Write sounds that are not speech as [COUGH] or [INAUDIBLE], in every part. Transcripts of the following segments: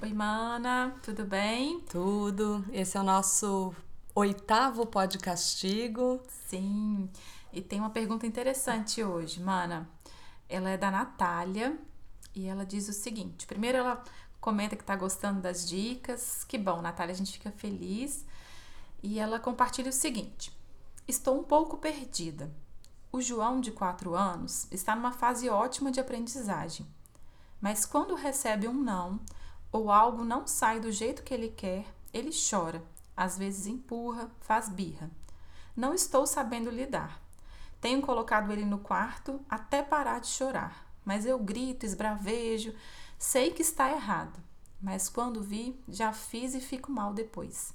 Oi, mana, tudo bem? Tudo? Esse é o nosso oitavo Pode Castigo. Sim, e tem uma pergunta interessante hoje, mana. Ela é da Natália e ela diz o seguinte: primeiro, ela comenta que tá gostando das dicas. Que bom, Natália, a gente fica feliz. E ela compartilha o seguinte: Estou um pouco perdida. O João, de 4 anos, está numa fase ótima de aprendizagem. Mas quando recebe um não ou algo não sai do jeito que ele quer, ele chora, às vezes empurra, faz birra. Não estou sabendo lidar. Tenho colocado ele no quarto até parar de chorar, mas eu grito, esbravejo, sei que está errado, mas quando vi, já fiz e fico mal depois.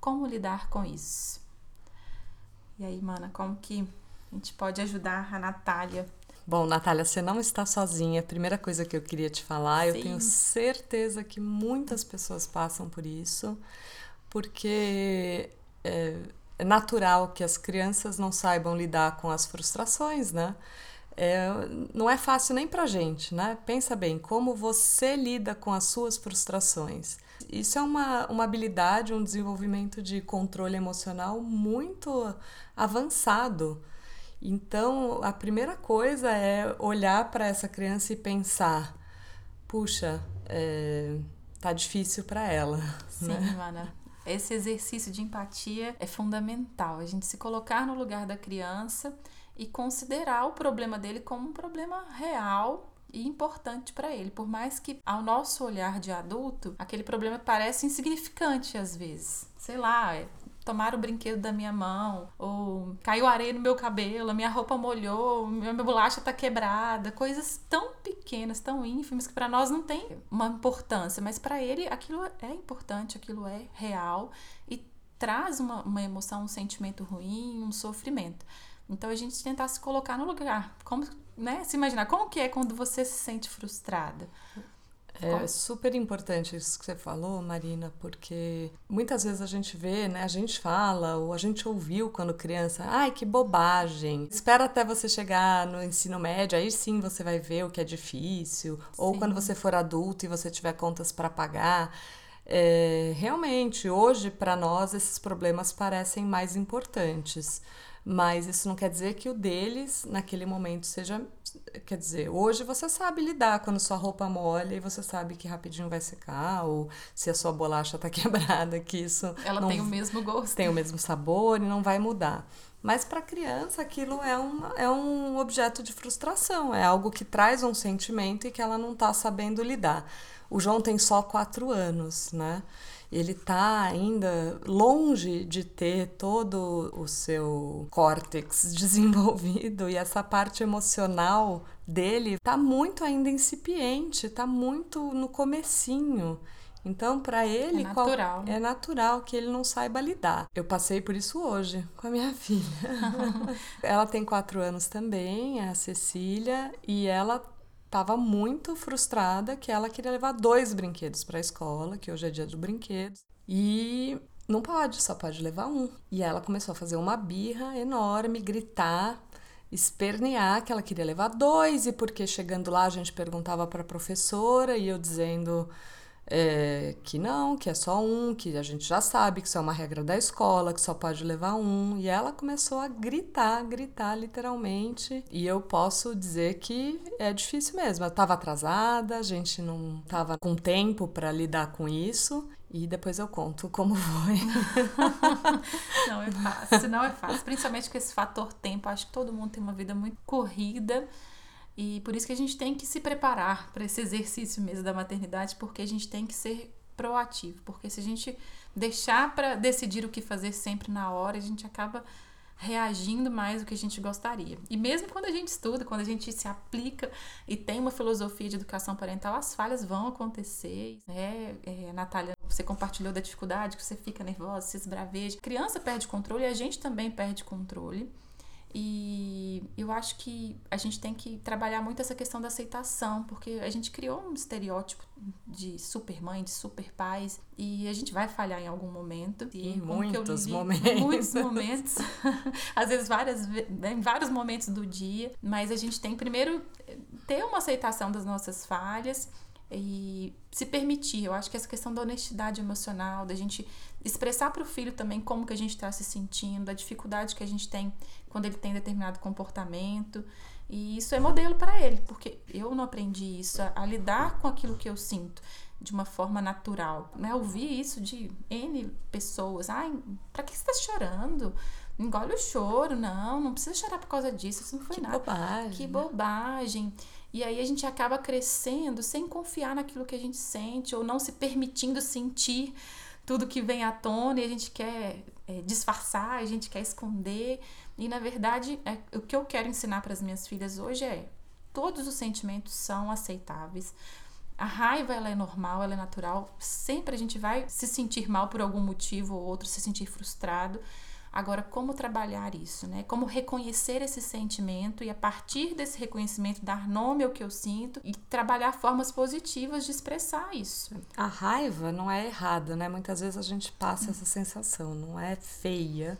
Como lidar com isso? E aí, mana, como que a gente pode ajudar a Natália? Bom, Natália, você não está sozinha. A primeira coisa que eu queria te falar, eu Sim. tenho certeza que muitas pessoas passam por isso, porque é, é natural que as crianças não saibam lidar com as frustrações, né? É, não é fácil nem pra gente, né? Pensa bem, como você lida com as suas frustrações. Isso é uma, uma habilidade, um desenvolvimento de controle emocional muito avançado. Então, a primeira coisa é olhar para essa criança e pensar: puxa, é, tá difícil para ela. Sim, né? mana. Esse exercício de empatia é fundamental. A gente se colocar no lugar da criança e considerar o problema dele como um problema real e importante para ele. Por mais que, ao nosso olhar de adulto, aquele problema pareça insignificante às vezes. Sei lá, é tomar o brinquedo da minha mão, ou caiu areia no meu cabelo, a minha roupa molhou, minha bolacha tá quebrada, coisas tão pequenas, tão ínfimas que para nós não tem uma importância, mas para ele aquilo é importante, aquilo é real e traz uma, uma emoção, um sentimento ruim, um sofrimento. Então a gente tentar se colocar no lugar, como, né, se imaginar como que é quando você se sente frustrada. É super importante isso que você falou, Marina, porque muitas vezes a gente vê, né? A gente fala ou a gente ouviu quando criança, ai, que bobagem. Espera até você chegar no ensino médio, aí sim você vai ver o que é difícil. Ou Sim. quando você for adulto e você tiver contas para pagar. É, realmente, hoje, para nós, esses problemas parecem mais importantes. Mas isso não quer dizer que o deles, naquele momento, seja. Quer dizer, hoje você sabe lidar quando sua roupa molha e você sabe que rapidinho vai secar, ou se a sua bolacha tá [LAUGHS] quebrada, que isso Ela não tem o mesmo gosto. tem o mesmo sabor e não vai mudar. Mas para criança aquilo é, uma, é um objeto de frustração, é algo que traz um sentimento e que ela não está sabendo lidar. O João tem só quatro anos, né? Ele está ainda longe de ter todo o seu córtex [LAUGHS] desenvolvido e essa parte emocional dele está muito ainda incipiente, está muito no comecinho. Então, para ele, qual- natural. é natural que ele não saiba lidar. Eu passei por isso hoje [LAUGHS] com a minha filha. [LAUGHS] ela tem quatro anos também, a Cecília, e ela estava muito frustrada que ela queria levar dois brinquedos para a escola, que hoje é dia dos brinquedos, e não pode, só pode levar um. E ela começou a fazer uma birra enorme, gritar, espernear que ela queria levar dois, e porque chegando lá a gente perguntava para a professora e eu dizendo é, que não, que é só um, que a gente já sabe que isso é uma regra da escola, que só pode levar um. E ela começou a gritar, gritar literalmente. E eu posso dizer que é difícil mesmo. Eu estava atrasada, a gente não estava com tempo para lidar com isso. E depois eu conto como foi. [LAUGHS] Não é fácil, não é fácil. Principalmente com esse fator tempo. Acho que todo mundo tem uma vida muito corrida. E por isso que a gente tem que se preparar para esse exercício mesmo da maternidade, porque a gente tem que ser proativo. Porque se a gente deixar para decidir o que fazer sempre na hora, a gente acaba reagindo mais do que a gente gostaria. E mesmo quando a gente estuda, quando a gente se aplica e tem uma filosofia de educação parental, as falhas vão acontecer. É, é Natália, você compartilhou da dificuldade, que você fica nervosa, se esbraveja. Criança perde controle e a gente também perde controle. E eu acho que a gente tem que trabalhar muito essa questão da aceitação, porque a gente criou um estereótipo de super mãe, de super pais, e a gente vai falhar em algum momento. E em muitos li, momentos. Muitos momentos. [LAUGHS] Às vezes várias, né, em vários momentos do dia. Mas a gente tem primeiro ter uma aceitação das nossas falhas e se permitir. Eu acho que essa questão da honestidade emocional, da gente expressar para o filho também como que a gente está se sentindo, a dificuldade que a gente tem quando ele tem determinado comportamento. E isso é modelo para ele, porque eu não aprendi isso, a, a, lidar com aquilo que eu sinto de uma forma natural. Né? Ouvir isso de N pessoas. Ai, pra que você está chorando? Engole o choro. Não, não precisa chorar por causa disso. Isso não foi que nada. Bobagem. Que bobagem. E aí a gente acaba crescendo sem confiar naquilo que a gente sente ou não se permitindo sentir tudo que vem à tona e a gente quer é, disfarçar, a gente quer esconder. E na verdade, é, o que eu quero ensinar para as minhas filhas hoje é: todos os sentimentos são aceitáveis. A raiva ela é normal, ela é natural. Sempre a gente vai se sentir mal por algum motivo ou outro, se sentir frustrado. Agora, como trabalhar isso, né? Como reconhecer esse sentimento e a partir desse reconhecimento dar nome ao que eu sinto e trabalhar formas positivas de expressar isso. A raiva não é errada, né? Muitas vezes a gente passa essa sensação, não é feia.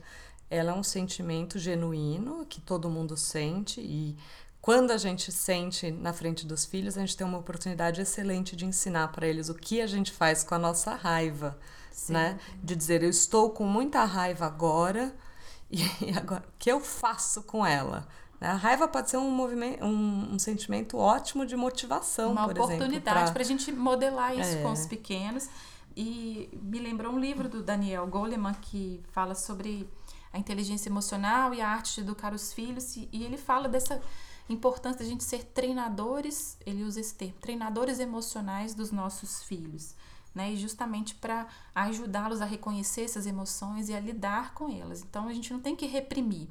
Ela é um sentimento genuíno que todo mundo sente e quando a gente sente na frente dos filhos, a gente tem uma oportunidade excelente de ensinar para eles o que a gente faz com a nossa raiva Sim. né? De dizer, eu estou com muita raiva agora [LAUGHS] e agora o que eu faço com ela? Né? A raiva pode ser um movimento, um, um sentimento ótimo de motivação, uma por oportunidade para a gente modelar isso é. com os pequenos. E me lembrou um livro do Daniel Goleman que fala sobre a inteligência emocional e a arte de educar os filhos e, e ele fala dessa importância de a gente ser treinadores, ele usa esse termo, treinadores emocionais dos nossos filhos né? E justamente para ajudá-los a reconhecer essas emoções e a lidar com elas. Então a gente não tem que reprimir.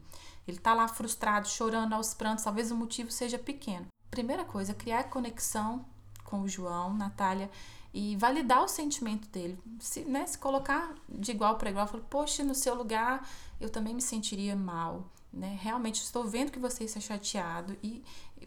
Ele está lá frustrado, chorando aos prantos, talvez o motivo seja pequeno. Primeira coisa, criar conexão com o João, Natália, e validar o sentimento dele. Se, né, se colocar de igual para igual, falar, poxa, no seu lugar eu também me sentiria mal. Né? Realmente estou vendo que você está chateado e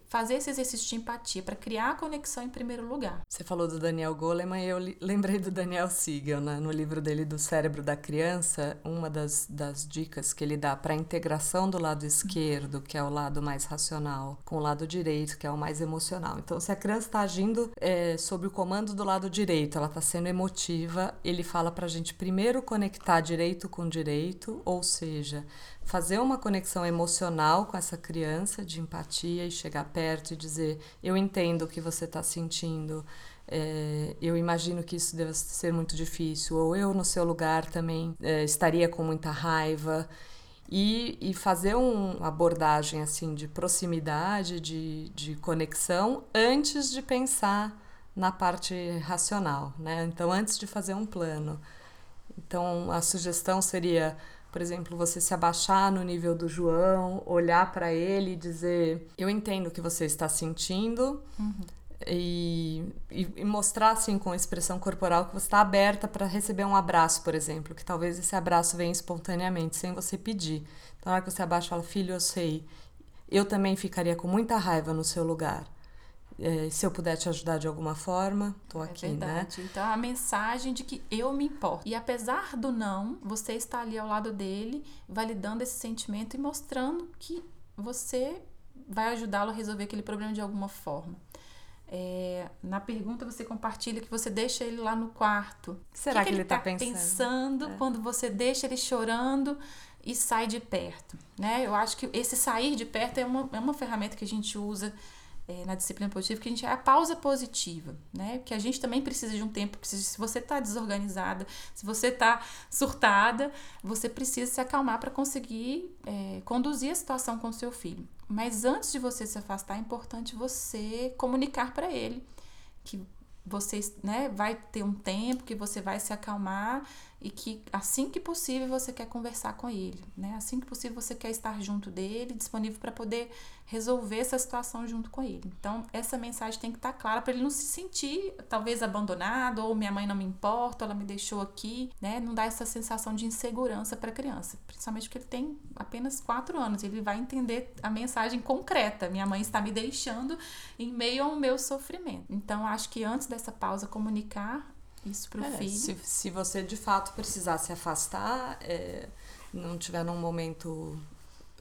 fazer esse exercício de empatia para criar a conexão em primeiro lugar. Você falou do Daniel Goleman e eu lembrei do Daniel Siegel, né? no livro dele do Cérebro da Criança, uma das, das dicas que ele dá para a integração do lado esquerdo, que é o lado mais racional, com o lado direito, que é o mais emocional. Então, se a criança está agindo é, sob o comando do lado direito, ela está sendo emotiva, ele fala para a gente primeiro conectar direito com direito, ou seja, fazer uma conexão emocional com essa criança de empatia e chegar perto e dizer: Eu entendo o que você está sentindo, é, eu imagino que isso deve ser muito difícil, ou eu no seu lugar também é, estaria com muita raiva. E, e fazer um, uma abordagem assim de proximidade, de, de conexão, antes de pensar na parte racional, né? Então, antes de fazer um plano. Então, a sugestão seria por exemplo, você se abaixar no nível do João, olhar para ele e dizer: Eu entendo o que você está sentindo. Uhum. E, e, mostrar assim com expressão corporal que você está aberta para receber um abraço, por exemplo, que talvez esse abraço venha espontaneamente, sem você pedir. Então, na hora que você abaixa, fala: Filho, eu sei, eu também ficaria com muita raiva no seu lugar. É, se eu puder te ajudar de alguma forma, tô é aqui, né? verdade. né? Então a mensagem de que eu me importo. E apesar do não, você está ali ao lado dele, validando esse sentimento e mostrando que você vai ajudá-lo a resolver aquele problema de alguma forma. É, na pergunta você compartilha que você deixa ele lá no quarto. Será que, que, que ele está tá pensando, pensando é. quando você deixa ele chorando e sai de perto? Né? Eu acho que esse sair de perto é uma, é uma ferramenta que a gente usa é, na disciplina positiva, que a gente é a pausa positiva, né? Que a gente também precisa de um tempo, precisa, se você está desorganizada, se você está surtada, você precisa se acalmar para conseguir é, conduzir a situação com o seu filho. Mas antes de você se afastar, é importante você comunicar para ele que você né, vai ter um tempo, que você vai se acalmar e que assim que possível você quer conversar com ele, né? Assim que possível você quer estar junto dele, disponível para poder resolver essa situação junto com ele. Então, essa mensagem tem que estar clara para ele não se sentir talvez abandonado ou minha mãe não me importa, ela me deixou aqui, né? Não dá essa sensação de insegurança para a criança, principalmente porque ele tem apenas quatro anos, ele vai entender a mensagem concreta. Minha mãe está me deixando em meio ao meu sofrimento. Então, acho que antes dessa pausa comunicar isso para o É, filho. se, se você de fato precisar se afastar, é, não tiver num momento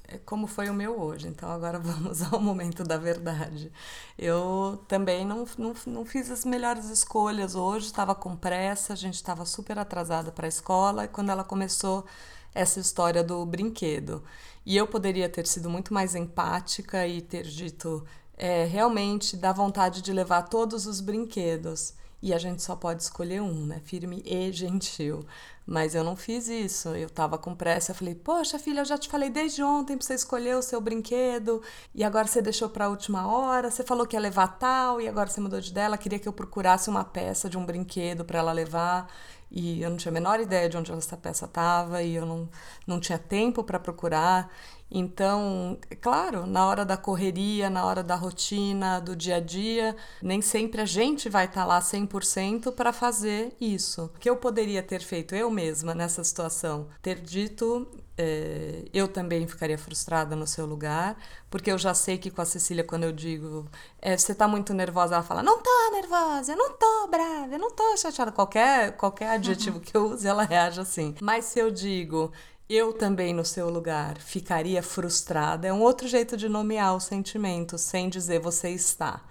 é, como foi o meu hoje. Então agora [LAUGHS] vamos ao momento da verdade. Eu também não, não, não fiz as melhores escolhas hoje, estava com pressa, a gente estava super atrasada para a escola e quando ela começou essa história do brinquedo. E eu poderia ter sido muito mais empática e ter dito é, realmente dá vontade de levar todos os brinquedos. E a gente só pode escolher um, né? Firme e gentil. Mas eu não fiz isso. Eu tava com pressa. Falei, poxa, filha, eu já te falei desde ontem pra você escolher o seu brinquedo. E agora você deixou pra última hora. Você falou que ia levar tal. E agora você mudou de dela. Queria que eu procurasse uma peça de um brinquedo para ela levar. E eu não tinha a menor ideia de onde essa peça estava. E eu não, não tinha tempo para procurar. Então, é claro, na hora da correria, na hora da rotina, do dia a dia, nem sempre a gente vai estar tá lá 100% para fazer isso. O que eu poderia ter feito eu mesma nessa situação? Ter dito, é, eu também ficaria frustrada no seu lugar, porque eu já sei que com a Cecília, quando eu digo, é, você está muito nervosa, ela fala, não tô nervosa, eu não tô brava, eu não tô chateada. Qualquer, qualquer adjetivo que eu use, ela reage assim. Mas se eu digo, eu também, no seu lugar, ficaria frustrada. É um outro jeito de nomear o sentimento, sem dizer você está.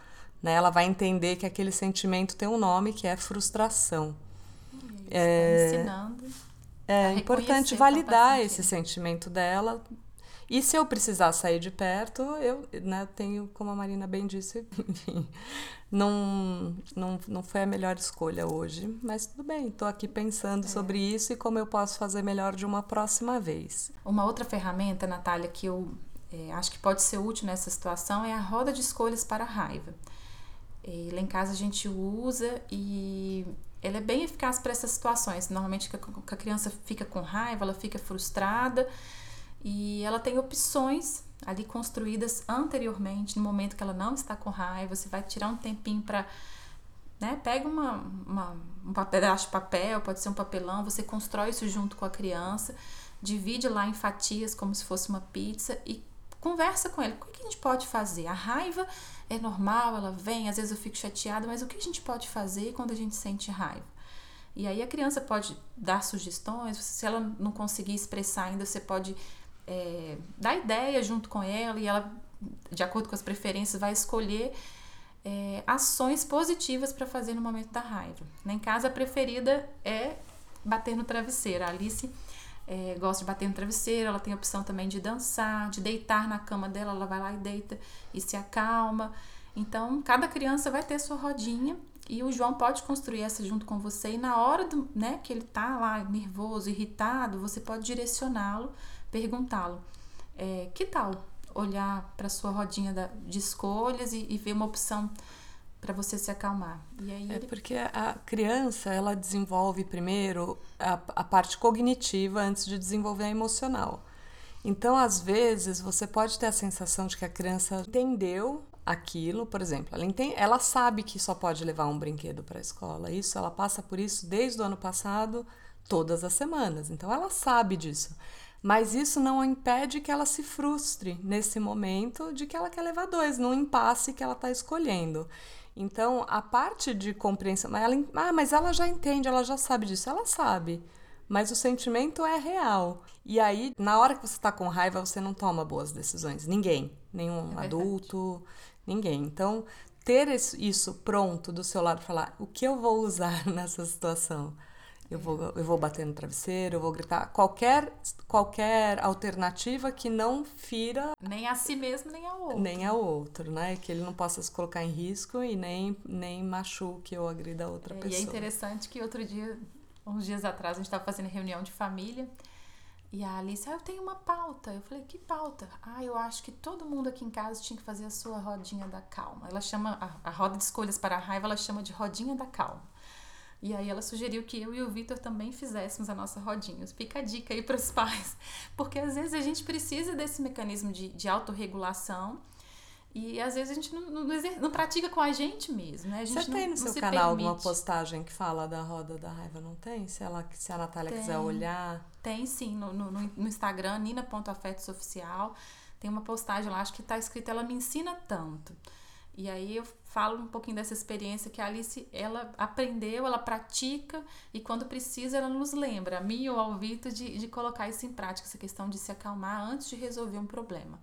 Né? Ela vai entender que aquele sentimento tem um nome que é frustração. É, ensinando. É importante validar esse sentimento dela. E se eu precisar sair de perto, eu né, tenho, como a Marina bem disse, [LAUGHS] enfim, não, não, não foi a melhor escolha hoje, mas tudo bem, estou aqui pensando é. sobre isso e como eu posso fazer melhor de uma próxima vez. Uma outra ferramenta, Natália, que eu é, acho que pode ser útil nessa situação é a roda de escolhas para a raiva. E lá em casa a gente usa e ela é bem eficaz para essas situações. Normalmente que a criança fica com raiva, ela fica frustrada e ela tem opções ali construídas anteriormente, no momento que ela não está com raiva. Você vai tirar um tempinho para. Né? Pega uma, uma, um pedaço de papel, pode ser um papelão, você constrói isso junto com a criança, divide lá em fatias como se fosse uma pizza e conversa com ele. O que a gente pode fazer? A raiva é normal, ela vem, às vezes eu fico chateada, mas o que a gente pode fazer quando a gente sente raiva? E aí a criança pode dar sugestões, se ela não conseguir expressar ainda, você pode é, dar ideia junto com ela e ela, de acordo com as preferências, vai escolher é, ações positivas para fazer no momento da raiva. Em casa, a preferida é bater no travesseiro. A Alice é, gosta de bater no travesseiro, ela tem a opção também de dançar, de deitar na cama dela, ela vai lá e deita e se acalma. Então, cada criança vai ter sua rodinha e o João pode construir essa junto com você e na hora do, né, que ele tá lá nervoso, irritado, você pode direcioná-lo perguntá-lo: é, que tal olhar para sua rodinha da, de escolhas e, e ver uma opção para você se acalmar. E aí é ele... porque a criança ela desenvolve primeiro a, a parte cognitiva antes de desenvolver a emocional. Então, às vezes, você pode ter a sensação de que a criança entendeu aquilo, por exemplo, ela, entende, ela sabe que só pode levar um brinquedo para a escola. Isso, ela passa por isso desde o ano passado, todas as semanas. Então, ela sabe disso. Mas isso não impede que ela se frustre nesse momento de que ela quer levar dois, num impasse que ela está escolhendo. Então, a parte de compreensão. Ela, ah, mas ela já entende, ela já sabe disso. Ela sabe. Mas o sentimento é real. E aí, na hora que você está com raiva, você não toma boas decisões. Ninguém. Nenhum é adulto, ninguém. Então, ter isso pronto do seu lado, falar o que eu vou usar [LAUGHS] nessa situação eu vou, eu vou bater no travesseiro, eu vou gritar. Qualquer, qualquer alternativa que não fira. Nem a si mesmo, nem ao outro. Nem ao outro, né? Que ele não possa se colocar em risco e nem, nem machuque ou agrida a outra é, pessoa. E é interessante que outro dia, uns dias atrás, a gente estava fazendo reunião de família. E a Alice, ah, eu tenho uma pauta. Eu falei, que pauta? Ah, eu acho que todo mundo aqui em casa tinha que fazer a sua rodinha da calma. Ela chama, a, a roda de escolhas para a raiva, ela chama de rodinha da calma. E aí ela sugeriu que eu e o Vitor também fizéssemos a nossa rodinha. Fica a dica aí para os [LAUGHS] pais, porque às vezes a gente precisa desse mecanismo de, de autorregulação e às vezes a gente não, não, não, pratica com a gente mesmo, né? A gente Você tem não, no seu canal permite. alguma postagem que fala da roda da raiva, não tem? Se, ela, se a Natália tem, quiser olhar. Tem sim, no, no, no Instagram, nina.afetosoficial. Tem uma postagem lá, acho que está escrito Ela me ensina tanto. E aí eu falo um pouquinho dessa experiência que a Alice, ela aprendeu, ela pratica e quando precisa ela nos lembra, a mim ou ao Vitor, de, de colocar isso em prática, essa questão de se acalmar antes de resolver um problema.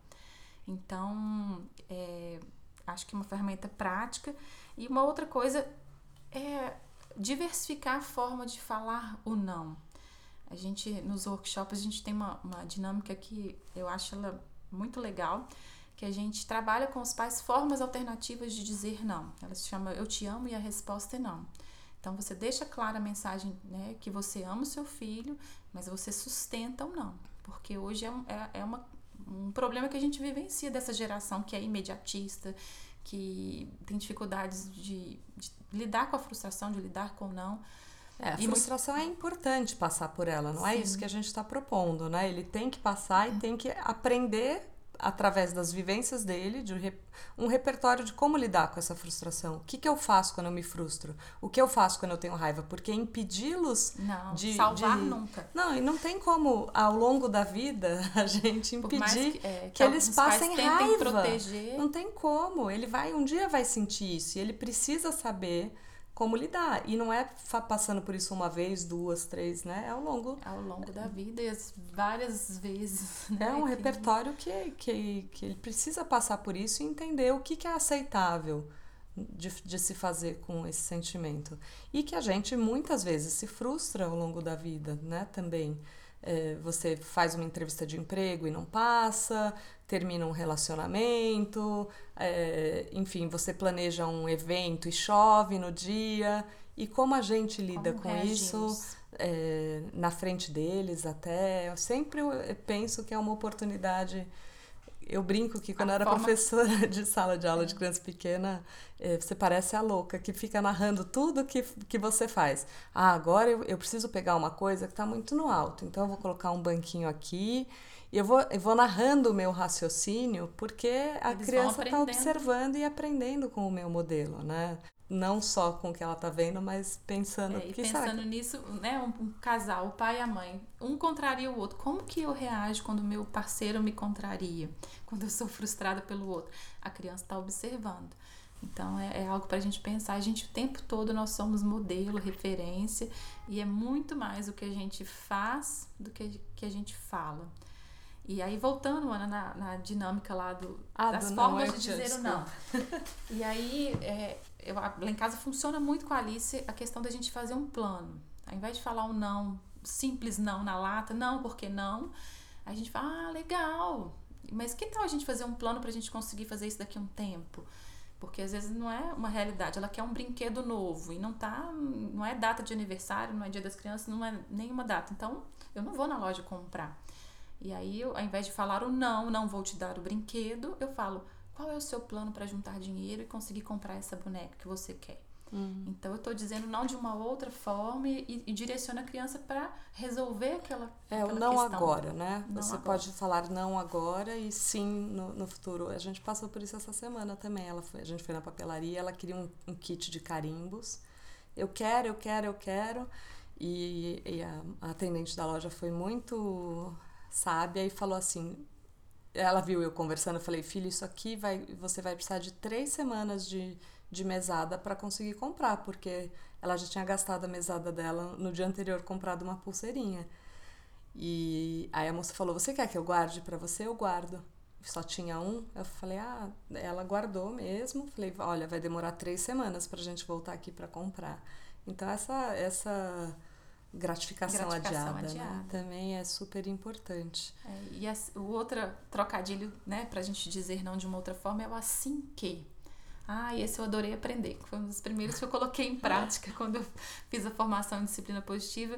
Então, é, acho que é uma ferramenta prática. E uma outra coisa é diversificar a forma de falar o não. A gente, nos workshops, a gente tem uma, uma dinâmica que eu acho ela muito legal, que a gente trabalha com os pais formas alternativas de dizer não. Ela se chama Eu Te Amo e a resposta é não. Então você deixa clara a mensagem né, que você ama o seu filho, mas você sustenta o não. Porque hoje é, é, é uma, um problema que a gente vivencia dessa geração que é imediatista, que tem dificuldades de, de lidar com a frustração, de lidar com o não. É, a frustração muito... é importante passar por ela, não é Sim. é isso que a gente está propondo, né? Ele tem que passar e tem que aprender através das vivências dele, de um repertório de como lidar com essa frustração. O que, que eu faço quando eu me frustro? O que eu faço quando eu tenho raiva? Porque impedi-los de salvar de... nunca. Não, e não tem como ao longo da vida [LAUGHS] a gente impedir que, é, que, que eles passem raiva. Proteger. Não tem como. Ele vai um dia vai sentir isso e ele precisa saber como lidar. E não é passando por isso uma vez, duas, três, né? É ao longo. Ao longo da vida e as várias vezes. [LAUGHS] Né? É um repertório que, que, que ele precisa passar por isso e entender o que, que é aceitável. De, de se fazer com esse sentimento. E que a gente muitas vezes se frustra ao longo da vida, né? Também. É, você faz uma entrevista de emprego e não passa, termina um relacionamento, é, enfim, você planeja um evento e chove no dia. E como a gente lida como com reagimos? isso é, na frente deles até. Eu sempre penso que é uma oportunidade. Eu brinco que quando a era forma... professora [LAUGHS] de sala de aula de criança pequena, é, você parece a louca que fica narrando tudo que, que você faz. Ah, agora eu, eu preciso pegar uma coisa que está muito no alto, então eu vou colocar um banquinho aqui e eu vou, eu vou narrando o meu raciocínio porque a Eles criança está observando e aprendendo com o meu modelo, né? Não só com o que ela está vendo, mas pensando. É, e pensando que... nisso, né? Um, um, casal, o pai e a mãe, um contraria o outro. Como que eu reajo quando o meu parceiro me contraria? Quando eu sou frustrada pelo outro? A criança está observando. Então é, é algo para a gente pensar. A gente o tempo todo nós somos modelo, referência e é muito mais o que a gente faz do que, que a gente fala. E aí, voltando, Ana, na, na dinâmica lá do, ah, das do formas não, de dizer o não. [LAUGHS] e aí, é, eu, lá em casa funciona muito com a Alice a questão da gente fazer um plano. Ao invés de falar um não, simples não na lata, não, porque não, a gente fala, ah, legal, mas que tal a gente fazer um plano para a gente conseguir fazer isso daqui a um tempo? Porque às vezes não é uma realidade, ela quer um brinquedo novo e não tá, não é data de aniversário, não é dia das crianças, não é nenhuma data. Então, eu não vou na loja comprar. E aí, eu, ao invés de falar o não, não vou te dar o brinquedo, eu falo qual é o seu plano para juntar dinheiro e conseguir comprar essa boneca que você quer. Uhum. Então eu estou dizendo não de uma outra forma e, e direciona a criança para resolver aquela É aquela o não questão. agora, né? Não você agora. pode falar não agora e sim no, no, futuro. A gente passou por isso essa semana também. Ela foi, a gente foi na papelaria, ela queria um, um kit de carimbos. Eu quero, eu quero, eu quero. E, e a, a atendente da loja foi muito sábia e falou assim: ela viu eu conversando, eu falei, filho, isso aqui vai, você vai precisar de três semanas de, de mesada para conseguir comprar, porque ela já tinha gastado a mesada dela no dia anterior, comprado uma pulseirinha. E aí a moça falou, você quer que eu guarde para você? Eu guardo. Só tinha um. Eu falei, ah, ela guardou mesmo. Falei, olha, vai demorar três semanas para a gente voltar aqui para comprar. Então essa essa gratificação, gratificação adiada, adiada. Né? também é super importante. É, e a, o outro trocadilho, né, pra gente dizer não de uma outra forma, é o assim que. Ah, esse eu adorei aprender. Foi um dos primeiros que eu coloquei em [LAUGHS] prática quando eu fiz a formação em disciplina positiva.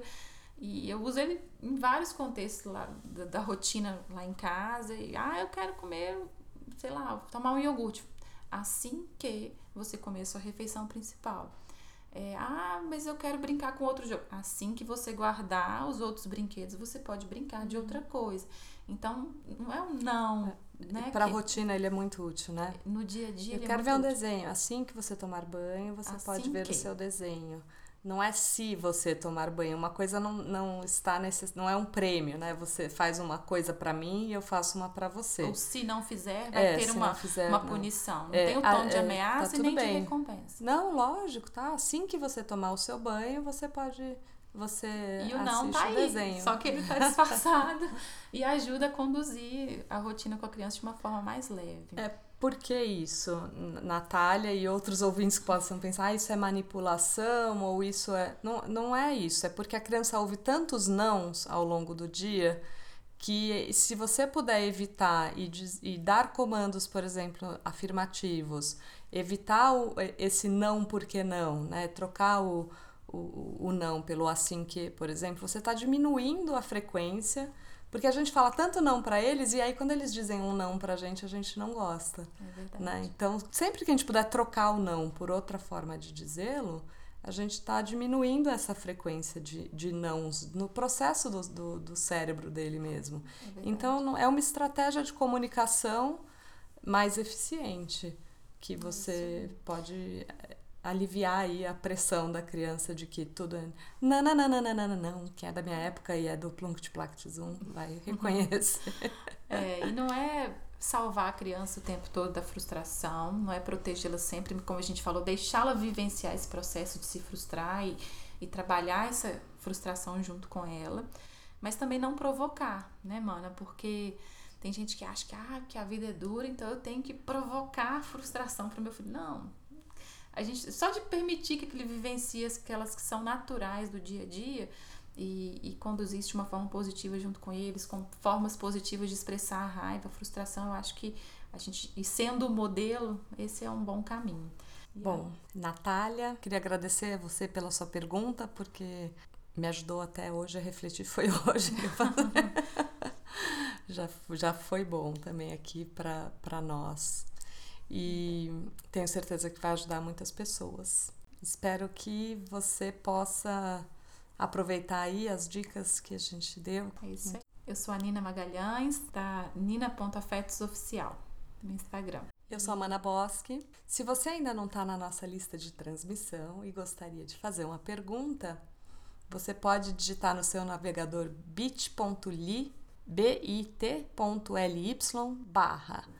E eu uso ele em vários contextos lá da, da rotina lá em casa. E, ah, eu quero comer, sei lá, tomar um iogurte. Assim que você comer a sua refeição principal. É, ah, mas eu quero brincar com outro jogo. Assim que você guardar os outros brinquedos, você pode brincar de outra coisa. Então, não é um não. Né? Para a rotina ele é muito útil, né? no dia a dia Eu ele é quero muito ver um útil. desenho. Assim que você tomar banho, você Assim pode ver que. o seu desenho. Não é se você tomar banho. Uma coisa não, não está nesse, não é um prêmio, né? Você faz uma coisa para mim e eu faço uma para você. Ou se não fizer, vai É, ter uma, fizer, uma punição. Não É, tem o a- tom de é, ameaça tá e nem de bem. recompensa. Não, lógico, tá? Assim que você tomar o seu banho, você pode você E o não tá aí. desenho. Só que ele tá [LAUGHS] disfarçado e ajuda a conduzir a rotina com a criança de uma forma mais leve. É por que isso, Natália e outros ouvintes que possam pensar, ah, isso é manipulação ou isso é. Não, não é isso, é porque a criança ouve tantos nãos ao longo do dia que se você puder evitar e, e dar comandos, por exemplo, afirmativos, evitar o- esse não porque não, né? Trocar o, o, o não pelo assim que, por exemplo, você está diminuindo a frequência, porque a gente fala tanto não para eles e aí quando eles dizem um não pra gente, a gente não gosta, É verdade. né? Então, sempre que a gente puder trocar o não por outra forma de dizê-lo, a gente está diminuindo essa frequência de, de nãos no processo do, do, do cérebro dele mesmo. É. Então, é uma estratégia de comunicação mais eficiente que você pode eh, aliviar aí a pressão da criança de que tudo é não, não, não, não, não, não, não, que é da minha época e é do Plunct Plact Zoom, vai uhum. reconhecer. [LAUGHS] é, e não é salvar a criança o tempo todo da frustração, não é protegê-la sempre, como a gente falou, deixá-la vivenciar esse processo de se frustrar e, e trabalhar essa frustração junto com ela, mas também não provocar, né, mana? Porque tem gente que acha que, ah, que a vida é dura, então eu tenho que provocar frustração para o meu filho. Não, a gente, só de permitir que ele vivencie aquelas que são naturais do dia a dia, e, e conduzir isso de uma forma positiva junto com eles, com formas positivas de expressar a raiva, a frustração, eu acho que a gente, e sendo o modelo, esse é um bom caminho. E Bom, Natália, queria agradecer a você pela sua pergunta, porque me ajudou até hoje a refletir. Foi [LAUGHS] hoje. [LAUGHS] já, já foi bom também aqui para nós. E tenho certeza que vai ajudar muitas pessoas. Espero que você possa aproveitar aí as dicas que a gente deu. É isso aí. Eu sou a Nina Magalhães, da nina.afetosoficial no Instagram. Eu sou a Mana Bosque. Se você ainda não está na nossa lista de transmissão e gostaria de fazer uma pergunta, você pode digitar no seu navegador bit.ly bit.ly barra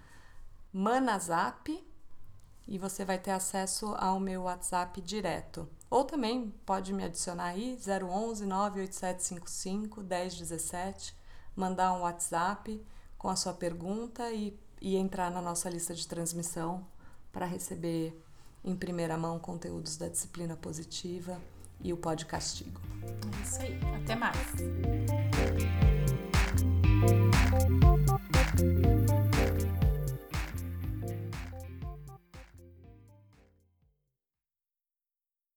Manazap e você vai ter acesso ao meu WhatsApp direto. Ou também pode me adicionar aí 011 98755 1017, mandar um WhatsApp com a sua pergunta e, e entrar na nossa lista de transmissão para receber em primeira mão conteúdos da disciplina positiva e o pó de castigo. É isso aí, até mais.